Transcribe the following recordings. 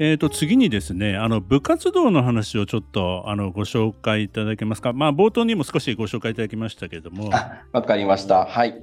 えー、と次にですねあの部活動の話をちょっとあのご紹介いただけますか、まあ、冒頭にも少しご紹介いただきましたけれども。わかりました。はい。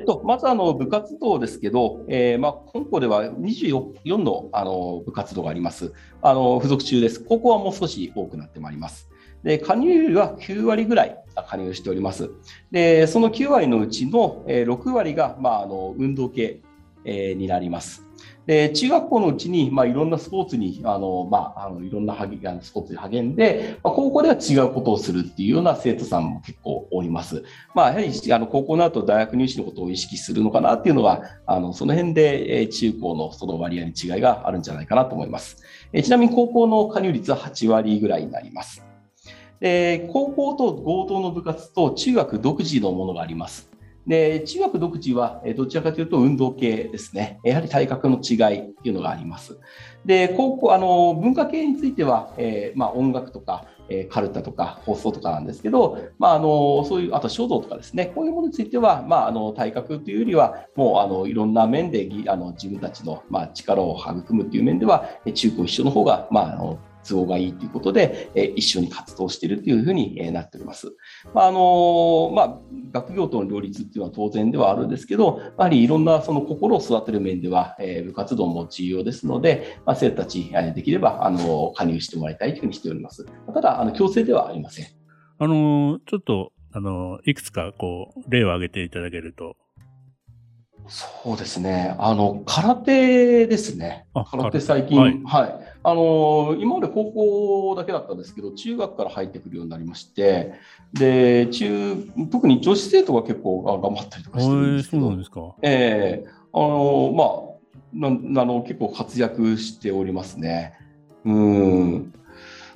えっと、まずあの部活動ですけど、えー、まあ、本校では24のあの部活動があります。あの付属中です。高校はもう少し多くなってまいります。で加入は9割ぐらい加入しております。でその9割のうちの6割が、まあ、あの運動系、えー、になります。で中学校のうちに、まあ、いろんなスポーツにあの、まあ、あのいろんなスポーツに励んで、まあ、高校では違うことをするっていうような生徒さんも結構おります。まあ、やはりあの高校の後大学入試のことを意識するのかなっていうのがあのその辺で、え中高のその割合に違いがあるんじゃないかなと思います。えちなみに高校の加入率は8割ぐらいになります。で高校と合同の部活と中学独自のものがあります。で中学独自はどちらかというと運動系ですね。やはり体格の違いっていうのがあります。で高校あの文化系については、えー、まあ、音楽とか、えー、カルタとか放送とかなんですけど、まあ、あのそういうあと書道とかですねこういうものについては、まあ、あの体格というよりはもうあのいろんな面であの自分たちの、まあ、力を育むという面では中高一緒の方が、まあ、あの都合がいいということで、え一緒に活動しているというふうになっております。まああのまあ、学業との両立っていうのは当然ではあるんですけど、やはりいろんなその心を育てる面では、え部活動も重要ですので、まあ、生徒たち、えできればあの加入してもらいたいというふうにしております。ただ、あの強制ではありません。あのちょっとあのいくつかこう例を挙げていただけると。そうですね。あの、空手ですね。空手最近、はい、はい。あの、今まで高校だけだったんですけど、中学から入ってくるようになりまして、で、中、特に女子生徒が結構頑張ったりとかしてるんですけど。ええー、あの、まあ、なあの結構活躍しておりますね。うん。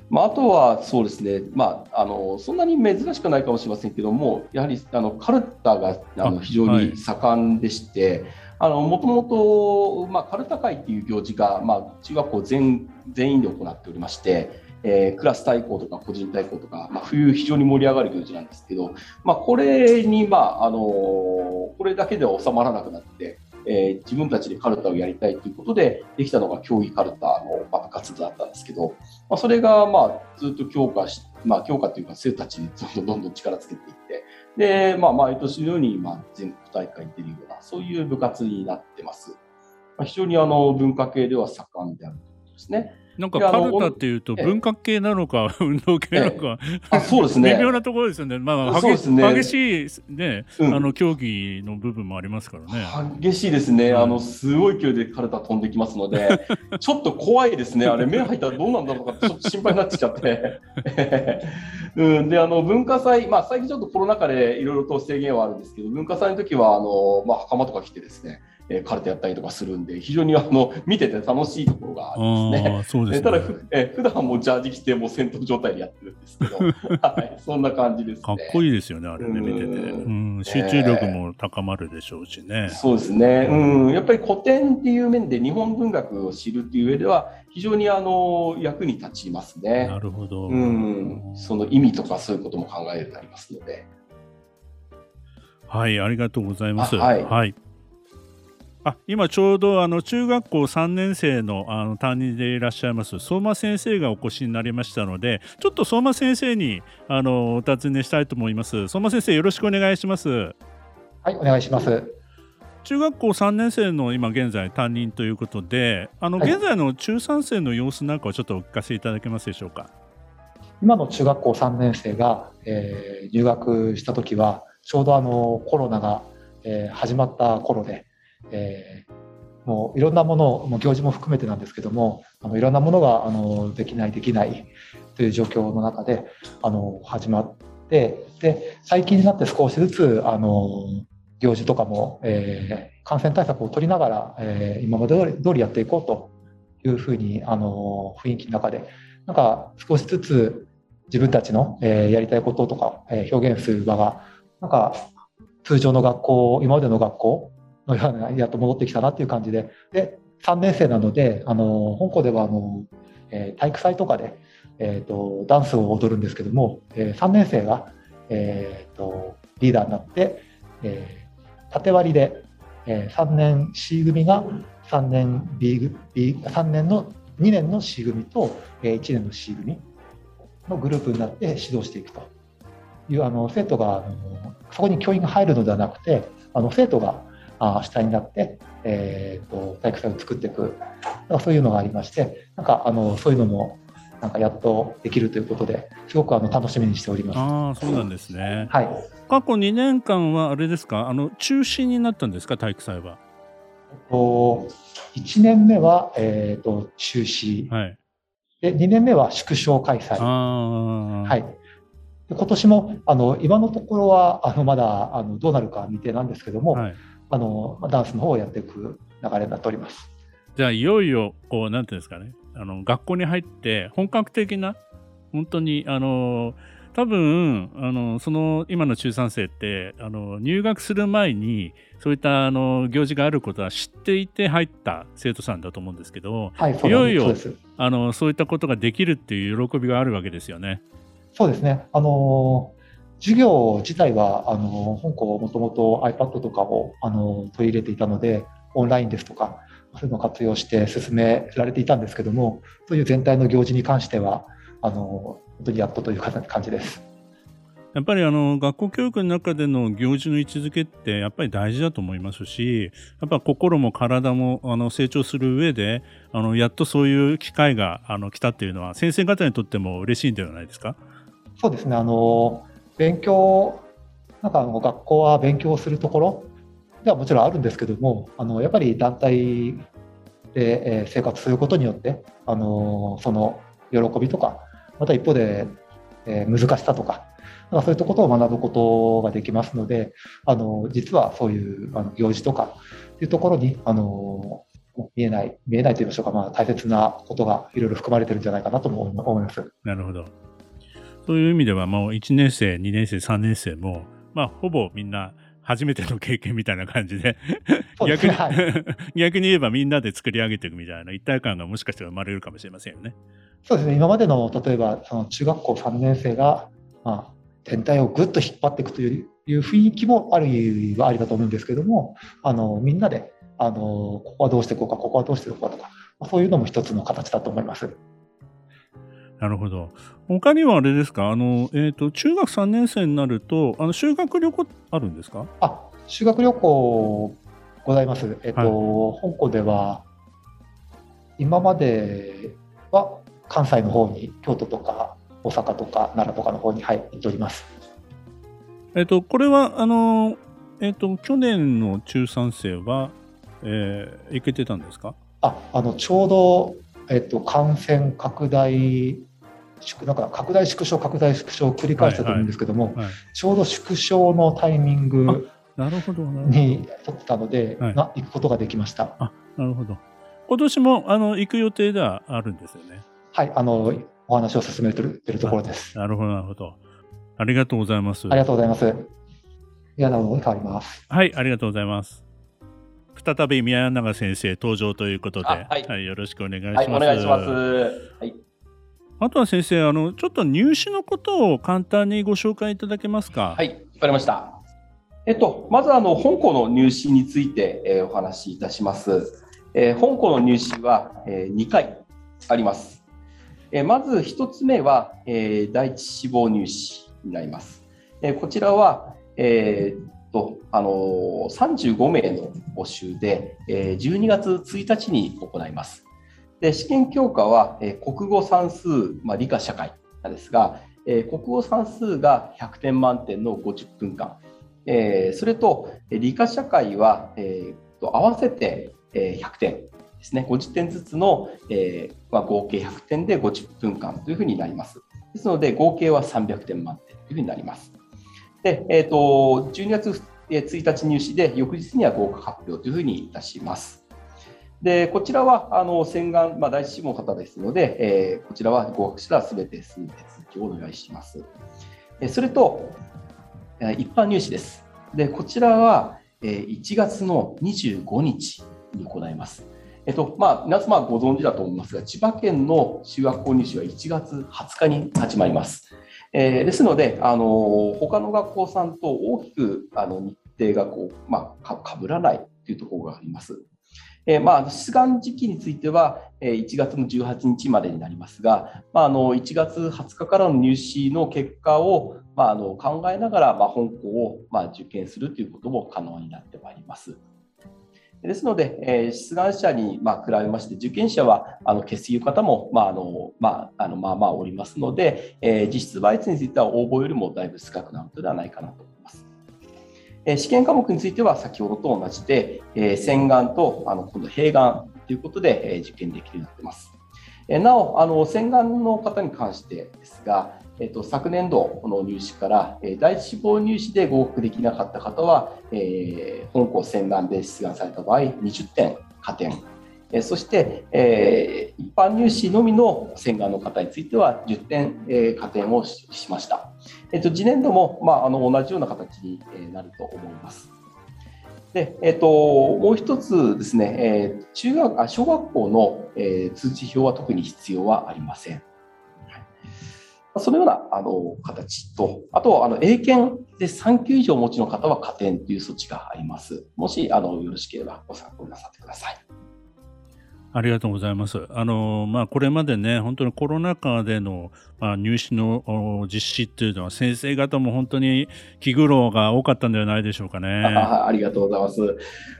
まあ、あとはそうですね、まあ、あのそんなに珍しくないかもしれませんけども、やはりあのカルタがあの非常に盛んでして、もともと、まあ、カルタ会っていう行事が、まあ、中学校全全員で行っておりまして、えー、クラス対抗とか個人対抗とか、まあ、冬非常に盛り上がる行事なんですけど、まあ、これに、まああのー、これだけでは収まらなくなって、えー、自分たちでカルタをやりたいということでできたのが競技カルタの、まあ、部活だったんですけど、まあ、それが、まあ、ずっと強化し、まあ、強化というか生徒たちにどんどん どんどん力つけていってで、まあ、毎年のように、まあ、全国大会に出るようなそういう部活になってます。まあ、非常にあの文化系では盛んであるということですね。なんかカルタっていうと文化系なのか 運動系なのか、あそうですね微妙なところですよね。まあ、まあ、激ね、激しいね、うん、あの競技の部分もありますからね。激しいですね。あのすごい勢いでカルタ飛んできますので、ちょっと怖いですね。あれ目入ったらどうなんだろうかってちょっと心配になってきちゃって。うん、であの文化祭、まあ、最近ちょっとコロナ禍でいろいろと制限はあるんですけど文化祭の時はあの、まあ、袴とか着てですねえー、カルテやったりとかするんで、非常にあの見てて楽しいところがありますね。そうですねただふ、えー、普段もジャージ着ても戦闘状態でやってるんですけど、はい、そんな感じです、ね、かっこいいですよね、あれね、見てて。うん、集中力も高まるでしょうしね。そうですね。うん、やっぱり古典っていう面で日本文学を知るっていう上では、非常にあの役に立ちますね。なるほど。うん、その意味とかそういうことも考えるようになりますので。はい、ありがとうございます。はい、はいあ今ちょうどあの中学校3年生のあの担任でいらっしゃいます相馬先生がお越しになりましたのでちょっと相馬先生にあのお尋ねしたいと思います。相馬先生よろしくお願いします。はいお願いします。中学校3年生の今現在担任ということであの現在の中3生の様子なんかをちょっとお聞かせいただけますでしょうか？今の中学校3年生が、えー、入学した時はちょうどあのコロナが、えー、始まった頃でえー、もういろんなものも行事も含めてなんですけどもあのいろんなものがあのできないできないという状況の中であの始まってで最近になって少しずつあの行事とかも、えー、感染対策を取りながら、えー、今まで通り通りやっていこうというふうにあの雰囲気の中でなんか少しずつ自分たちの、えー、やりたいこととか、えー、表現する場がなんか通常の学校今までの学校のようなやっと戻ってきたなっていう感じで。で3年生なのであの本校ではあの、えー、体育祭とかで、えーと、ダンスを踊るんですけども、えー、3年生が、えーと、リーダーになって、えー、縦割りで、えー、3年 C 組が3年 B, B 3年の2年の C 組と、えー、1年の C 組のグループになって指導していくというあの生徒があのそこに教員が入るのではなくてあの生徒があ主体になって、えーと、体育祭を作っていくそういうのがありましてなんかあのそういうのもなんかやっとできるということですごくあの楽しみにしております。ああそうなんですね。はい。過去2年間はあれですか？あの中止になったんですか？体育祭は。と1年目は、えーと、中止、はい、で2年目は縮小開催。はい、今年もあの今のところはあのまだあのどうなるか未定なんですけども、はい、あのダンスの方をやっていく流れになっております。じゃあいよいよこうなんていうんですかねあの学校に入って本格的な本当にあの多分あのその今の中3生ってあの入学する前にそういったあの行事があることは知っていて入った生徒さんだと思うんですけど、はい、いよいよあのそういったことができるっていう喜びがあるわけですよね。そうですねあの授業自体はあの本校もともと iPad とかをあの取り入れていたのでオンラインですとかそういうのを活用して進められていたんですけどもそういう全体の行事に関してはあの本当にやっとという感じです。やっぱりあの学校教育の中での行事の位置づけってやっぱり大事だと思いますし、やっぱ心も体もあの成長する上で、あのやっとそういう機会があの来たっていうのは先生方にとっても嬉しいんではないですか？そうですね。あの勉強なんかあの学校は勉強するところ？ではもちろんあるんですけども、あのやっぱり団体で生活することによってあのその喜びとかまた一方で、え、難しさとか、そういったことを学ぶことができますので、あの実はそういうあの行事とかっていうところにあの見えない、見えないと言いましょうか、まあ、大切なことがいろいろ含まれてるんじゃないかなとも思います。なるほど。そういう意味では、もう1年生、2年生、3年生も、まあ、ほぼみんな初めての経験みたいな感じで逆に、はい、逆に言えばみんなで作り上げていくみたいな一体感がもしかしたら生まれるかもしれませんよね。そうですね、今までの例えばその中学校3年生が、まあ、全体をぐっと引っ張っていくといういう雰囲気もあるはありだと思うんですけども、あのみんなであのここはどうしていこうか、ここはどうしていこうかとか、そういうのも一つの形だと思います。なるほど。他にはあれですか、あのえーと、中学3年生になると、あの修学旅行あるんですか？あ修学旅行ございます。えっ、ー、と、はい、香港では、今までは関西の方に京都とか大阪とか奈良とかの方に、はい、行っております。えっと、これはあの、えっと、去年の中3生は、えー、行けてたんですか？ああのちょうど、えっと、感染拡大なんか拡大縮小拡大縮小を繰り返したと思うんですけども、はいはいはい、ちょうど縮小のタイミングに取ってたので、はい、な行くことができました。あなるほど今年もあの行く予定ではあるんですよね。はいあのお話を進めているところです。なるほど、なるほど。ありがとうございます。ありがとうございます。宮永に変わります。はい、ありがとうございます。再び宮永先生登場ということで、はい、はい、よろしくお願いします。はい、お願いします。はい。あとは先生、あのちょっと入試のことを簡単にご紹介いただけますか？はい、わかりました。えっと、まずあの本校の入試について、えー、お話しいたします。えー、本校の入試は、えー、2回あります。えまず1つ目は、え第一志望入試になります。えこちらは、えー、とあの35名の募集で、え12月1日に行います。で試験教科は、え国語算数、まあ、理科社会なんですが、え国語算数が100点満点の50分間、えそれと理科社会は、えー、と合わせて100点ですね、50点ずつの、えーまあ、合計100点で50分間というふうになります。ですので、合計は300点満点というふうになります。で、えーと、12月1日入試で、翌日には合格発表というふうにいたします。でこちらはあの洗顔、まあ、第一志望方ですので、えー、こちらは合格したらすべてすぐ手続きをお願いします。それと、一般入試です。でこちらは1月の25日に行います。えっとまあ、皆様ご存知だと思いますが、千葉県の中学校入試は1月20日に始まります。えー、ですので、あの他の学校さんと大きくあの日程がこう、まあ、かぶらないというところがあります。えー、まあ、出願時期については、えー、1月の18日までになりますが、まあ、あの1月20日からの入試の結果を、まあ、あの考えながら、まあ、本校を、まあ、受験するということも可能になってまいります。ですので、えー、出願者に、まあ、比べまして、受験者はあの欠席方も、まああのまあ、あのまあまあおりますので、えー、実質倍率については応募よりもだいぶ少なくなるのではないかなと思います。えー試験科目については先ほどと同じで、え洗顔とあの今度併願ということで、え受験できるようになっています。えなおあの、洗顔の方に関してですが、えっと、昨年度の入試から、え第一志望入試で合格できなかった方は、えー、本校洗顔で出願された場合20点加点えそして、えー、一般入試のみの洗顔の方については10点、えー、加点をしました。えーと、次年度も、まあ、あの同じような形になると思います。でえーと、もう一つですね、えー、中学あ小学校の、えー、通知表は特に必要はありません。そのようなあの形と、あとあの英検で3級以上お持ちの方は加点という措置があります。もしあのよろしければご参考になさってください。ありがとうございます。あの、まあ、これまでね、本当にコロナ禍での、まあ、入試の実施っていうのは、先生方も本当に気苦労が多かったんではないでしょうかね。ありがとうございます。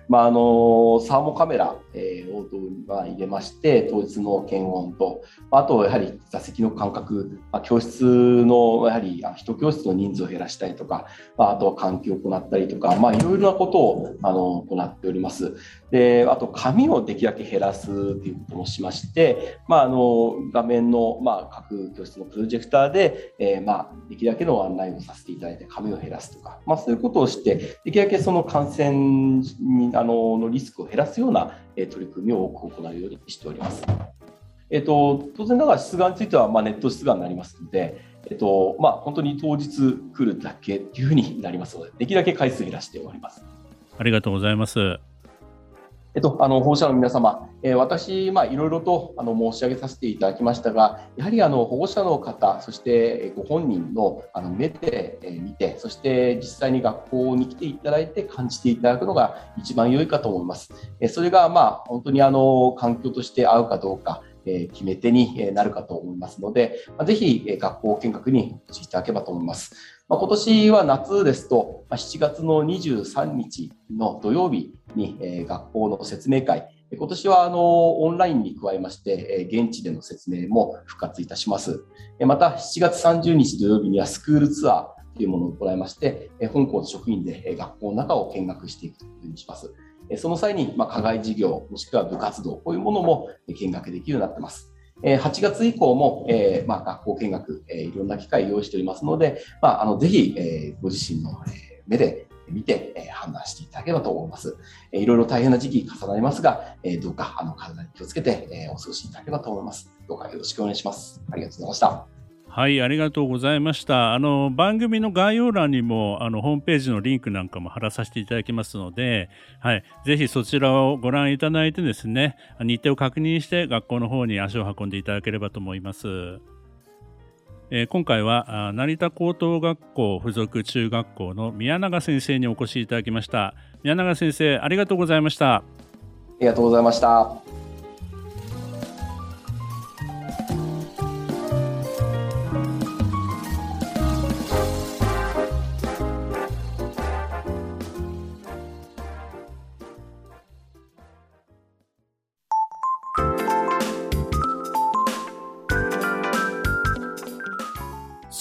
まあ、あのサーモカメラ、えー、を入れまして、当日の検温と、あとやはり座席の間隔、まあ、教室のやはり一教室の人数を減らしたりとか、まあ、あとは換気を行ったりとか、まあ、いろいろなことをあの行っております。であと、紙をできるだけ減らすということもしまして、まあ、あの画面の、まあ、各教室のプロジェクターで、えー、まあ、できるだけの案内をさせていただいて、紙を減らすとか、まあ、そういうことをして、できるだけその感染にあののリスクを減らすような、え取り組みを多く行うようにしております。えっと、当然ながら出願については、まあ、ネット出願になりますので、えっとまあ、本当に当日来るだけというふうになりますので、できるだけ回数減らしております。ありがとうございます。えっと、あの保護者の皆様、えー、私、まあ、いろいろとあの申し上げさせていただきましたが、やはりあの保護者の方、そしてご本人のあの目で、見て、そして実際に学校に来ていただいて感じていただくのが一番良いかと思います。え、それが、まあ、本当にあの環境として合うかどうか、え決め手になるかと思いますので、まあ、ぜひ学校見学にお越しいただければと思います。まあ、今年は夏ですと、7月の23日の土曜日に、えー、学校の説明会、今年はあのオンラインに加えまして、現地での説明も復活いたします。また、7月30日土曜日にはスクールツアーというものを行いまして、本校の職員で学校の中を見学していくというふうにします。その際に、ま課外授業、もしくは部活動、こういうものも見学できるようになっています。8月以降も、えーまあ、学校見学、えー、いろんな機会を用意しておりますので、まあ、あのぜひ、えー、ご自身の、え目で見て、えー、判断していただければと思います。えー、いろいろ大変な時期重なりますが、えー、どうかあの体に気をつけて、えー、お過ごしいただければと思います。どうかよろしくお願いします。ありがとうございました。はい、ありがとうございました。あの、番組の概要欄にも、あの、ホームページのリンクなんかも貼らさせていただきますので、はい、ぜひそちらをご覧いただいてですね、日程を確認して学校の方に足を運んでいただければと思います。えー、今回は成田高等学校附属中学校の宮永先生にお越しいただきました。宮永先生、ありがとうございました。ありがとうございました。